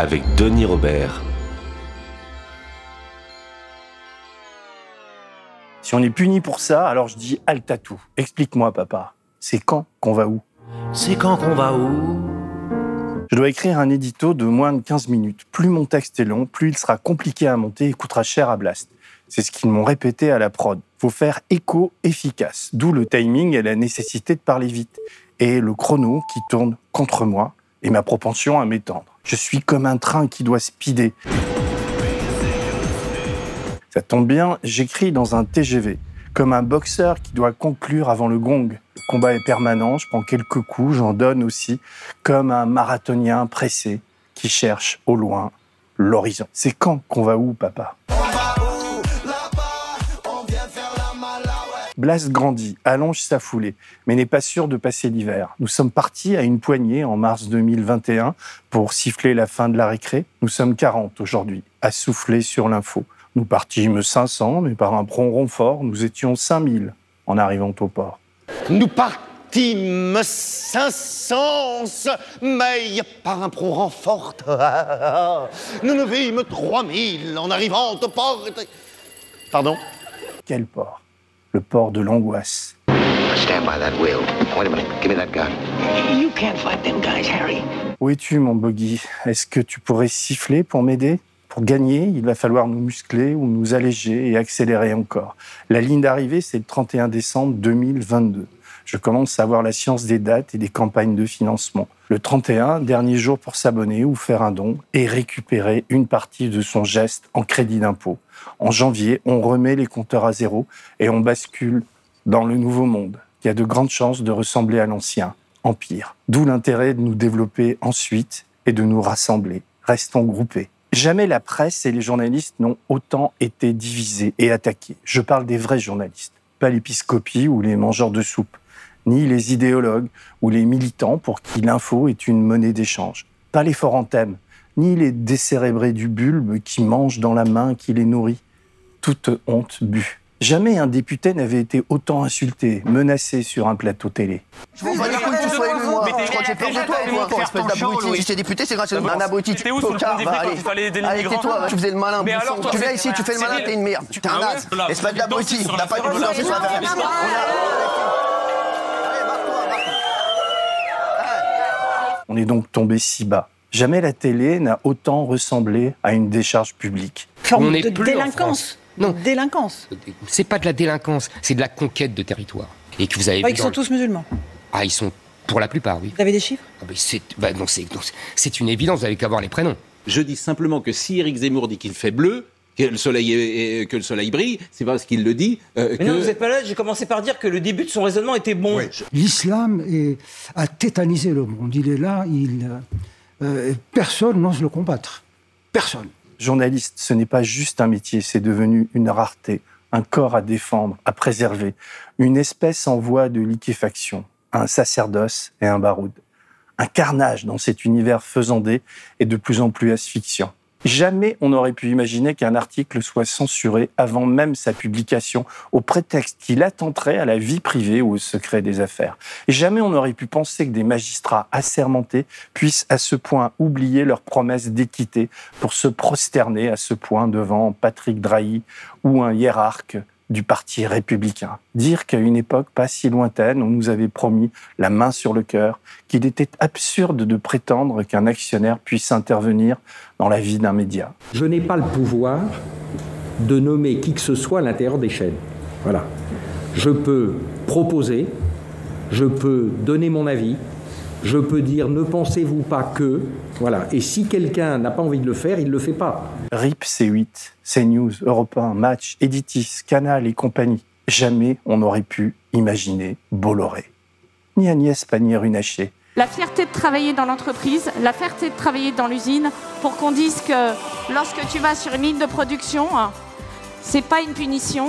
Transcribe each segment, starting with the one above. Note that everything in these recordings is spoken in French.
avec Denis Robert. Si on est puni pour ça, alors je dis Altatou. Explique-moi, papa. C'est quand qu'on va où? C'est quand qu'on va où? Je dois écrire un édito de moins de 15 minutes. Plus mon texte est long, plus il sera compliqué à monter et coûtera cher à Blast. C'est ce qu'ils m'ont répété à la prod. Faut faire écho efficace, d'où le timing et la nécessité de parler vite. Et le chrono qui tourne contre moi et ma propension à m'étendre. Je suis comme un train qui doit speeder. Ça tombe bien, j'écris dans un TGV, comme un boxeur qui doit conclure avant le gong. Le combat est permanent, je prends quelques coups, j'en donne aussi, comme un marathonien pressé qui cherche au loin l'horizon. C'est quand qu'on va où, papa? Blas grandit, allonge sa foulée, mais n'est pas sûr de passer l'hiver. Nous sommes partis à une poignée en mars 2021 pour siffler la fin de la récré. Nous sommes 40 aujourd'hui, à souffler sur l'info. Nous partîmes 500, mais par un prompt fort, nous étions 5000 en arrivant au port. Nous partîmes 500, mais par un prompt renfort. Nous ne vîmes 3000 en arrivant au port. Pardon? Quel port? Le port de l'angoisse. Stand by that wheel. Wait a minute. Give me that gun. You can't fight them guys, Harry. Où es-tu, mon bogey Est-ce que tu pourrais siffler pour m'aider? Pour gagner, il va falloir nous muscler ou nous alléger et accélérer encore. La ligne d'arrivée, c'est le 31 décembre 2022. Je commence à avoir la science des dates et des campagnes de financement. Le 31, dernier jour pour s'abonner ou faire un don et récupérer une partie de son geste en crédit d'impôt. En janvier, on remet les compteurs à zéro et on bascule dans le nouveau monde, qui a de grandes chances de ressembler à l'ancien empire. D'où l'intérêt de nous développer ensuite et de nous rassembler. Restons groupés. Jamais la presse et les journalistes n'ont autant été divisés et attaqués. Je parle des vrais journalistes, pas l'épiscopie ou les mangeurs de soupe, ni les idéologues ou les militants pour qui l'info est une monnaie d'échange, pas les foranthèmes, ni les décérébrés du bulbe qui mangent dans la main qui les nourrit. Toute honte bue. Jamais un député n'avait été autant insulté, menacé sur un plateau télé. Je m'en bats les couilles que tu sois élu, moi. Je crois que j'ai peur de toi, moi. Espèce d'abruti. Si j'étais député, c'est grâce à un abruti. T'étais où Tocard, va, allez. Allez, tais-toi, tu faisais le malin. Tu viens c'est- ici, tu fais le malin, c'est- t'es une merde. T'es un Ah. Là, Espèce d'abruti. dansez sur On la n'a pas On est donc tombé si bas. Jamais la télé n'a autant ressemblé à une décharge publique. forme On n'est de plus en délinquance. France. Non. Délinquance. C'est pas de la délinquance, c'est de la conquête de territoire. Et que vous avez Ouais, vu ils sont le- tous musulmans. Ah, ils sont pour la plupart, oui. Vous avez des chiffres? Ah, c'est bah, non, c'est non, c'est- c'est une évidence. Vous avez qu'à voir les prénoms. Je dis simplement que si Éric Zemmour dit qu'il fait bleu, que le soleil, est- est- que le soleil brille, c'est parce qu'il le dit. euh, Mais que... non, vous n'êtes pas là, j'ai commencé par dire que le début de son raisonnement était bon. L'islam a tétanisé le monde. Il est là, il, euh, personne n'ose le combattre. Personne. Journaliste, ce n'est pas juste un métier, c'est devenu une rareté, un corps à défendre, à préserver, une espèce en voie de liquéfaction, un sacerdoce et un baroud. Un carnage dans cet univers faisandé et de plus en plus asphyxiant. Jamais on n'aurait pu imaginer qu'un article soit censuré avant même sa publication, au prétexte qu'il attenterait à la vie privée ou au secret des affaires. Jamais on n'aurait pu penser que des magistrats assermentés puissent à ce point oublier leurs promesses d'équité pour se prosterner à ce point devant Patrick Drahi ou un hiérarque du parti républicain. Dire qu'à une époque pas si lointaine, on nous avait promis la main sur le cœur, qu'il était absurde de prétendre qu'un actionnaire puisse intervenir dans la vie d'un média. Je n'ai pas le pouvoir de nommer qui que ce soit à l'intérieur des chaînes. Voilà. Je peux proposer, je peux donner mon avis, je peux dire ne pensez-vous pas que, voilà. Et si quelqu'un n'a pas envie de le faire, il ne le fait pas. RIP C8, CNews, Europe 1, Match, Editis, Canal et compagnie. Jamais on n'aurait pu imaginer Bolloré. Ni Agnès Pannier-Runacher, La fierté de travailler dans l'entreprise, la fierté de travailler dans l'usine, pour qu'on dise que lorsque tu vas sur une ligne de production, c'est pas une punition,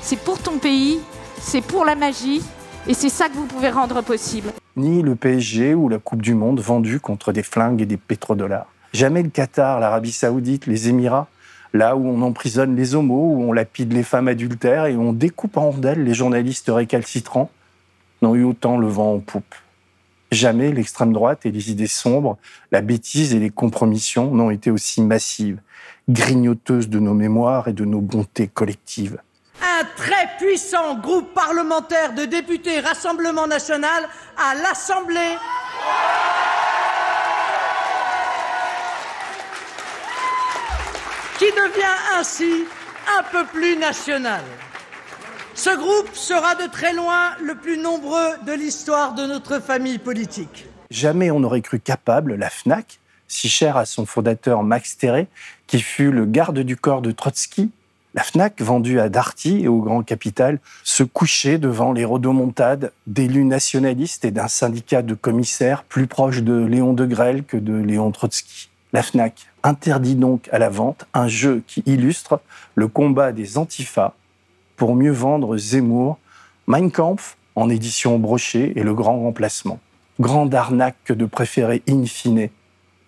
c'est pour ton pays, c'est pour la magie, et c'est ça que vous pouvez rendre possible. Ni le PSG ou la Coupe du Monde vendue contre des flingues et des pétrodollars. Jamais le Qatar, l'Arabie Saoudite, les Émirats, là où on emprisonne les homos, où on lapide les femmes adultères et où on découpe en rondelles les journalistes récalcitrants, n'ont eu autant le vent en poupe. Jamais l'extrême droite et les idées sombres, la bêtise et les compromissions n'ont été aussi massives, grignoteuses de nos mémoires et de nos bontés collectives. Un très puissant groupe parlementaire de députés Rassemblement national à l'Assemblée. Qui devient ainsi un peu plus national. Ce groupe sera de très loin le plus nombreux de l'histoire de notre famille politique. Jamais on n'aurait cru capable, la FNAC, si chère à son fondateur Max Terré, qui fut le garde du corps de Trotsky, la FNAC, vendue à Darty et au Grand Capital, se couchait devant les rodomontades d'élus nationalistes et d'un syndicat de commissaires plus proche de Léon de Grelle que de Léon Trotsky. La FNAC interdit donc à la vente un jeu qui illustre le combat des antifas pour mieux vendre Zemmour, Mein Kampf en édition brochée et le grand remplacement. Grande arnaque que de préférer in fine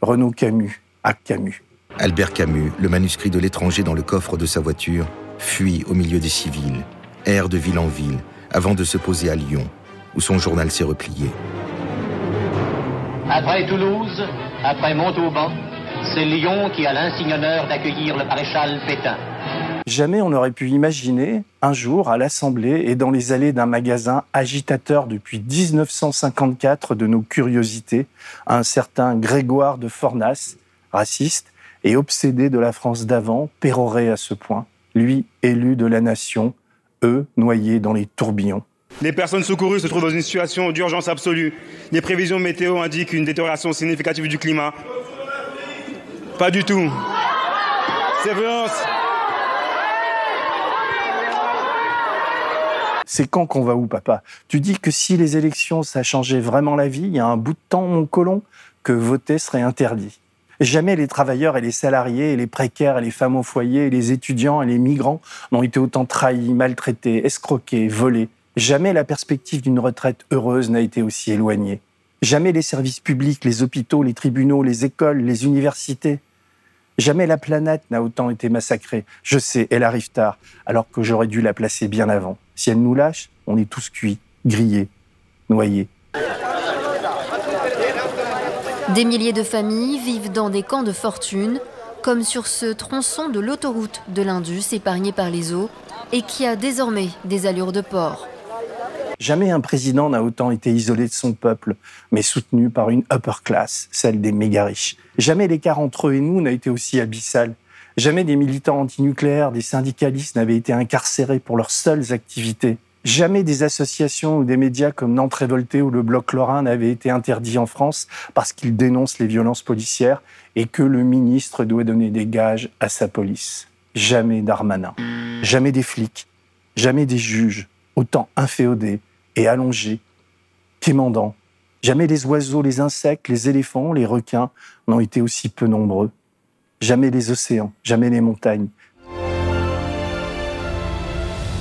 Renaud Camus à Camus. Albert Camus, le manuscrit de l'étranger dans le coffre de sa voiture, fuit au milieu des civils, erre de ville en ville, avant de se poser à Lyon, où son journal s'est replié. Après Toulouse, après Montauban, c'est Lyon qui a l'insigne honneur d'accueillir le maréchal Pétain. Jamais on n'aurait pu imaginer un jour à l'Assemblée et dans les allées d'un magasin agitateur depuis 1954 de nos curiosités, un certain Grégoire de Fornas, raciste et obsédé de la France d'avant, péroré à ce point, lui élu de la nation, eux noyés dans les tourbillons. Les personnes secourues se trouvent dans une situation d'urgence absolue. Les prévisions météo indiquent une détérioration significative du climat. Pas du tout. C'est violence. C'est quand qu'on va où, papa Tu dis que si les élections, ça changeait vraiment la vie, il y a un bout de temps, mon colon, que voter serait interdit. Jamais les travailleurs et les salariés, les précaires et les femmes au foyer, les étudiants et les migrants n'ont été autant trahis, maltraités, escroqués, volés. Jamais la perspective d'une retraite heureuse n'a été aussi éloignée. Jamais les services publics, les hôpitaux, les tribunaux, les écoles, les universités, Jamais la planète n'a autant été massacrée. Je sais, elle arrive tard, alors que j'aurais dû la placer bien avant. Si elle nous lâche, on est tous cuits, grillés, noyés. Des milliers de familles vivent dans des camps de fortune, comme sur ce tronçon de l'autoroute de l'Indus épargné par les eaux et qui a désormais des allures de port. Jamais un président n'a autant été isolé de son peuple, mais soutenu par une upper class, celle des méga riches. Jamais l'écart entre eux et nous n'a été aussi abyssal. Jamais des militants antinucléaires, des syndicalistes n'avaient été incarcérés pour leurs seules activités. Jamais des associations ou des médias comme Nantes Révoltée ou le Bloc Lorrain n'avaient été interdits en France parce qu'ils dénoncent les violences policières et que le ministre doit donner des gages à sa police. Jamais Darmanin. Jamais des flics. Jamais des juges, autant inféodés et allongés, quémandants. Jamais les oiseaux, les insectes, les éléphants, les requins n'ont été aussi peu nombreux. Jamais les océans, jamais les montagnes.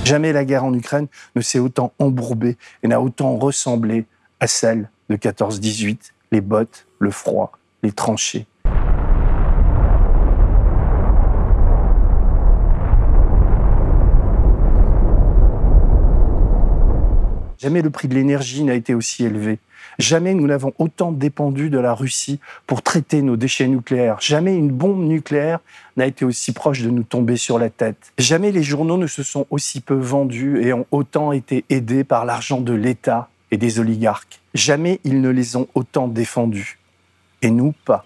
Jamais la guerre en Ukraine ne s'est autant embourbée et n'a autant ressemblé à celle de 14-18, les bottes, le froid, les tranchées. Jamais le prix de l'énergie n'a été aussi élevé. Jamais nous n'avons autant dépendu de la Russie pour traiter nos déchets nucléaires. Jamais une bombe nucléaire n'a été aussi proche de nous tomber sur la tête. Jamais les journaux ne se sont aussi peu vendus et ont autant été aidés par l'argent de l'État et des oligarques. Jamais ils ne les ont autant défendus. Et nous, pas.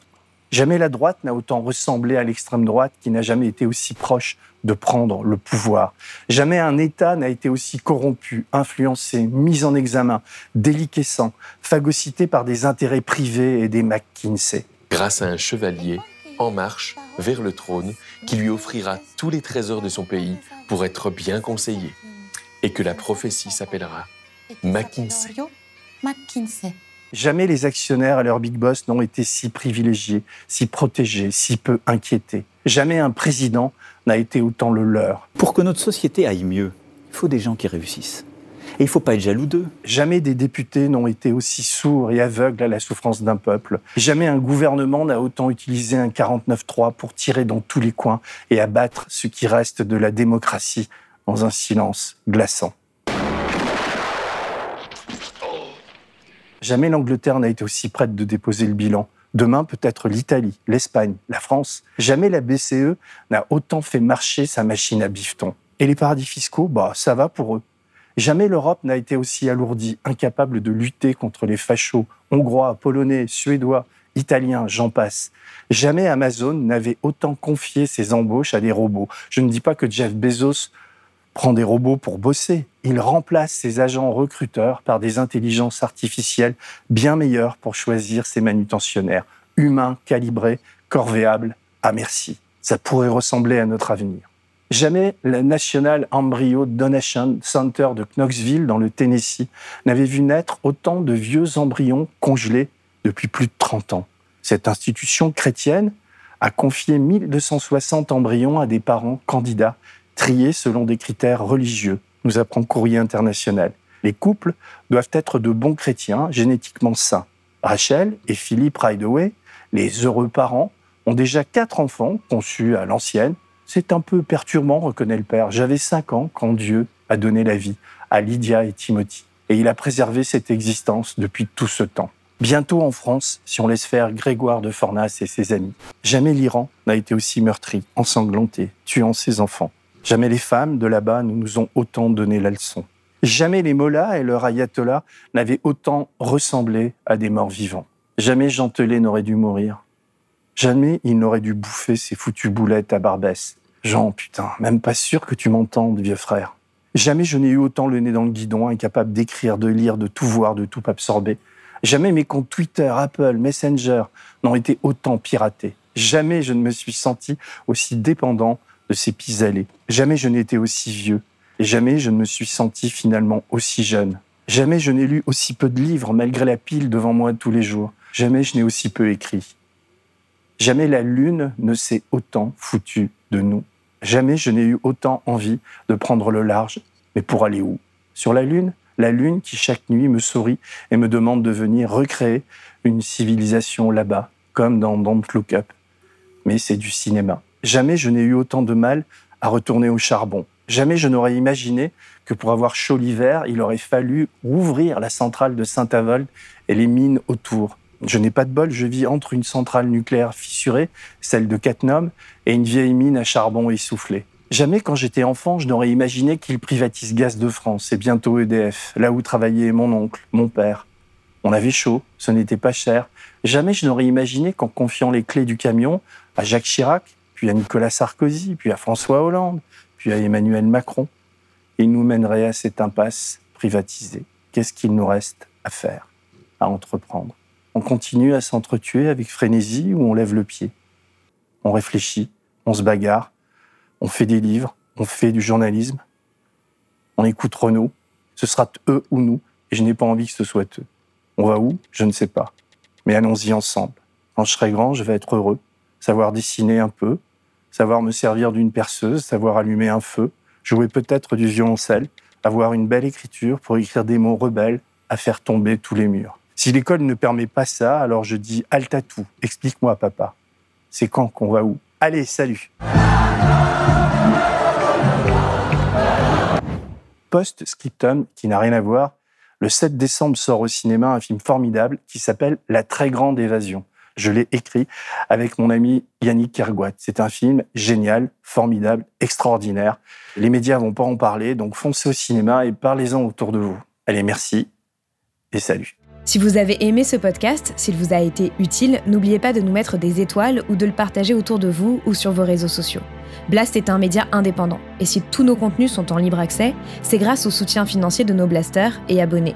Jamais la droite n'a autant ressemblé à l'extrême droite qui n'a jamais été aussi proche de prendre le pouvoir. Jamais un État n'a été aussi corrompu, influencé, mis en examen, déliquescent, phagocyté par des intérêts privés et des McKinsey. Grâce à un chevalier en marche vers le trône qui lui offrira tous les trésors de son pays pour être bien conseillé. Et que la prophétie s'appellera McKinsey. Jamais les actionnaires et leurs big boss n'ont été si privilégiés, si protégés, si peu inquiétés. Jamais un président n'a été autant le leur. Pour que notre société aille mieux, il faut des gens qui réussissent. Et il ne faut pas être jaloux d'eux. Jamais des députés n'ont été aussi sourds et aveugles à la souffrance d'un peuple. Jamais un gouvernement n'a autant utilisé un 49-3 pour tirer dans tous les coins et abattre ce qui reste de la démocratie dans un silence glaçant. Jamais l'Angleterre n'a été aussi prête de déposer le bilan. Demain, peut-être l'Italie, l'Espagne, la France. Jamais la BCE n'a autant fait marcher sa machine à bifton. Et les paradis fiscaux, bah, ça va pour eux. Jamais l'Europe n'a été aussi alourdie, incapable de lutter contre les fachos hongrois, polonais, suédois, italiens, j'en passe. Jamais Amazon n'avait autant confié ses embauches à des robots. Je ne dis pas que Jeff Bezos prend des robots pour bosser. Il remplace ses agents recruteurs par des intelligences artificielles bien meilleures pour choisir ses manutentionnaires, humains, calibrés, corvéables, à merci. Ça pourrait ressembler à notre avenir. Jamais le National Embryo Donation Center de Knoxville, dans le Tennessee, n'avait vu naître autant de vieux embryons congelés depuis plus de 30 ans. Cette institution chrétienne a confié 1260 embryons à des parents candidats triés selon des critères religieux, nous apprend Courrier International. Les couples doivent être de bons chrétiens, génétiquement sains. Rachel et Philippe Rideway, les heureux parents, ont déjà quatre enfants conçus à l'ancienne. C'est un peu perturbant, reconnaît le père. J'avais cinq ans quand Dieu a donné la vie à Lydia et Timothy. Et il a préservé cette existence depuis tout ce temps. Bientôt en France, si on laisse faire Grégoire de Fornas et ses amis. Jamais l'Iran n'a été aussi meurtri, ensanglanté, tuant ses enfants. Jamais les femmes de là-bas ne nous ont autant donné la leçon. Jamais les mollahs et leur ayatollah n'avaient autant ressemblé à des morts vivants. Jamais Jean Telet n'aurait dû mourir. Jamais il n'aurait dû bouffer ses foutues boulettes à Barbès. Jean, putain, même pas sûr que tu m'entendes, vieux frère. Jamais je n'ai eu autant le nez dans le guidon, incapable d'écrire, de lire, de tout voir, de tout absorber. Jamais mes comptes Twitter, Apple, Messenger n'ont été autant piratés. Jamais je ne me suis senti aussi dépendant de ces pis-aller. Jamais je n'ai été aussi vieux. Et jamais je ne me suis senti finalement aussi jeune. Jamais je n'ai lu aussi peu de livres malgré la pile devant moi tous les jours. Jamais je n'ai aussi peu écrit. Jamais la lune ne s'est autant foutue de nous. Jamais je n'ai eu autant envie de prendre le large. Mais pour aller où? Sur la lune? La lune qui chaque nuit me sourit et me demande de venir recréer une civilisation là-bas, comme dans Don't Look Up. Mais c'est du cinéma. Jamais je n'ai eu autant de mal à retourner au charbon. Jamais je n'aurais imaginé que pour avoir chaud l'hiver, il aurait fallu rouvrir la centrale de Saint-Avold et les mines autour. Je n'ai pas de bol, je vis entre une centrale nucléaire fissurée, celle de Cattenom, et une vieille mine à charbon essoufflée. Jamais quand j'étais enfant, je n'aurais imaginé qu'il privatise Gaz de France et bientôt EDF, là où travaillait mon oncle, mon père. On avait chaud, ce n'était pas cher. Jamais je n'aurais imaginé qu'en confiant les clés du camion à Jacques Chirac, puis à Nicolas Sarkozy, puis à François Hollande, puis à Emmanuel Macron. Il nous mènerait à cette impasse privatisée. Qu'est-ce qu'il nous reste à faire, à entreprendre? On continue à s'entretuer avec frénésie ou on lève le pied? On réfléchit, on se bagarre, on fait des livres, on fait du journalisme, on écoute Renault. Ce sera eux ou nous, et je n'ai pas envie que ce soit eux. On va où? Je ne sais pas. Mais allons-y ensemble. Quand je serai grand, je vais être heureux, savoir dessiner un peu, savoir me servir d'une perceuse, savoir allumer un feu, jouer peut-être du violoncelle, avoir une belle écriture pour écrire des mots rebelles à faire tomber tous les murs. Si l'école ne permet pas ça, alors je dis tout, explique-moi papa. C'est quand qu'on va où? Allez, salut Post-scriptum, qui n'a rien à voir, le 7 décembre sort au cinéma un film formidable qui s'appelle La très grande évasion. Je l'ai écrit avec mon ami Yannick Kergoat. C'est un film génial, formidable, extraordinaire. Les médias vont pas en parler, donc foncez au cinéma et parlez-en autour de vous. Allez, merci et salut. Si vous avez aimé ce podcast, s'il vous a été utile, n'oubliez pas de nous mettre des étoiles ou de le partager autour de vous ou sur vos réseaux sociaux. Blast est un média indépendant, et si tous nos contenus sont en libre accès, c'est grâce au soutien financier de nos blasters et abonnés.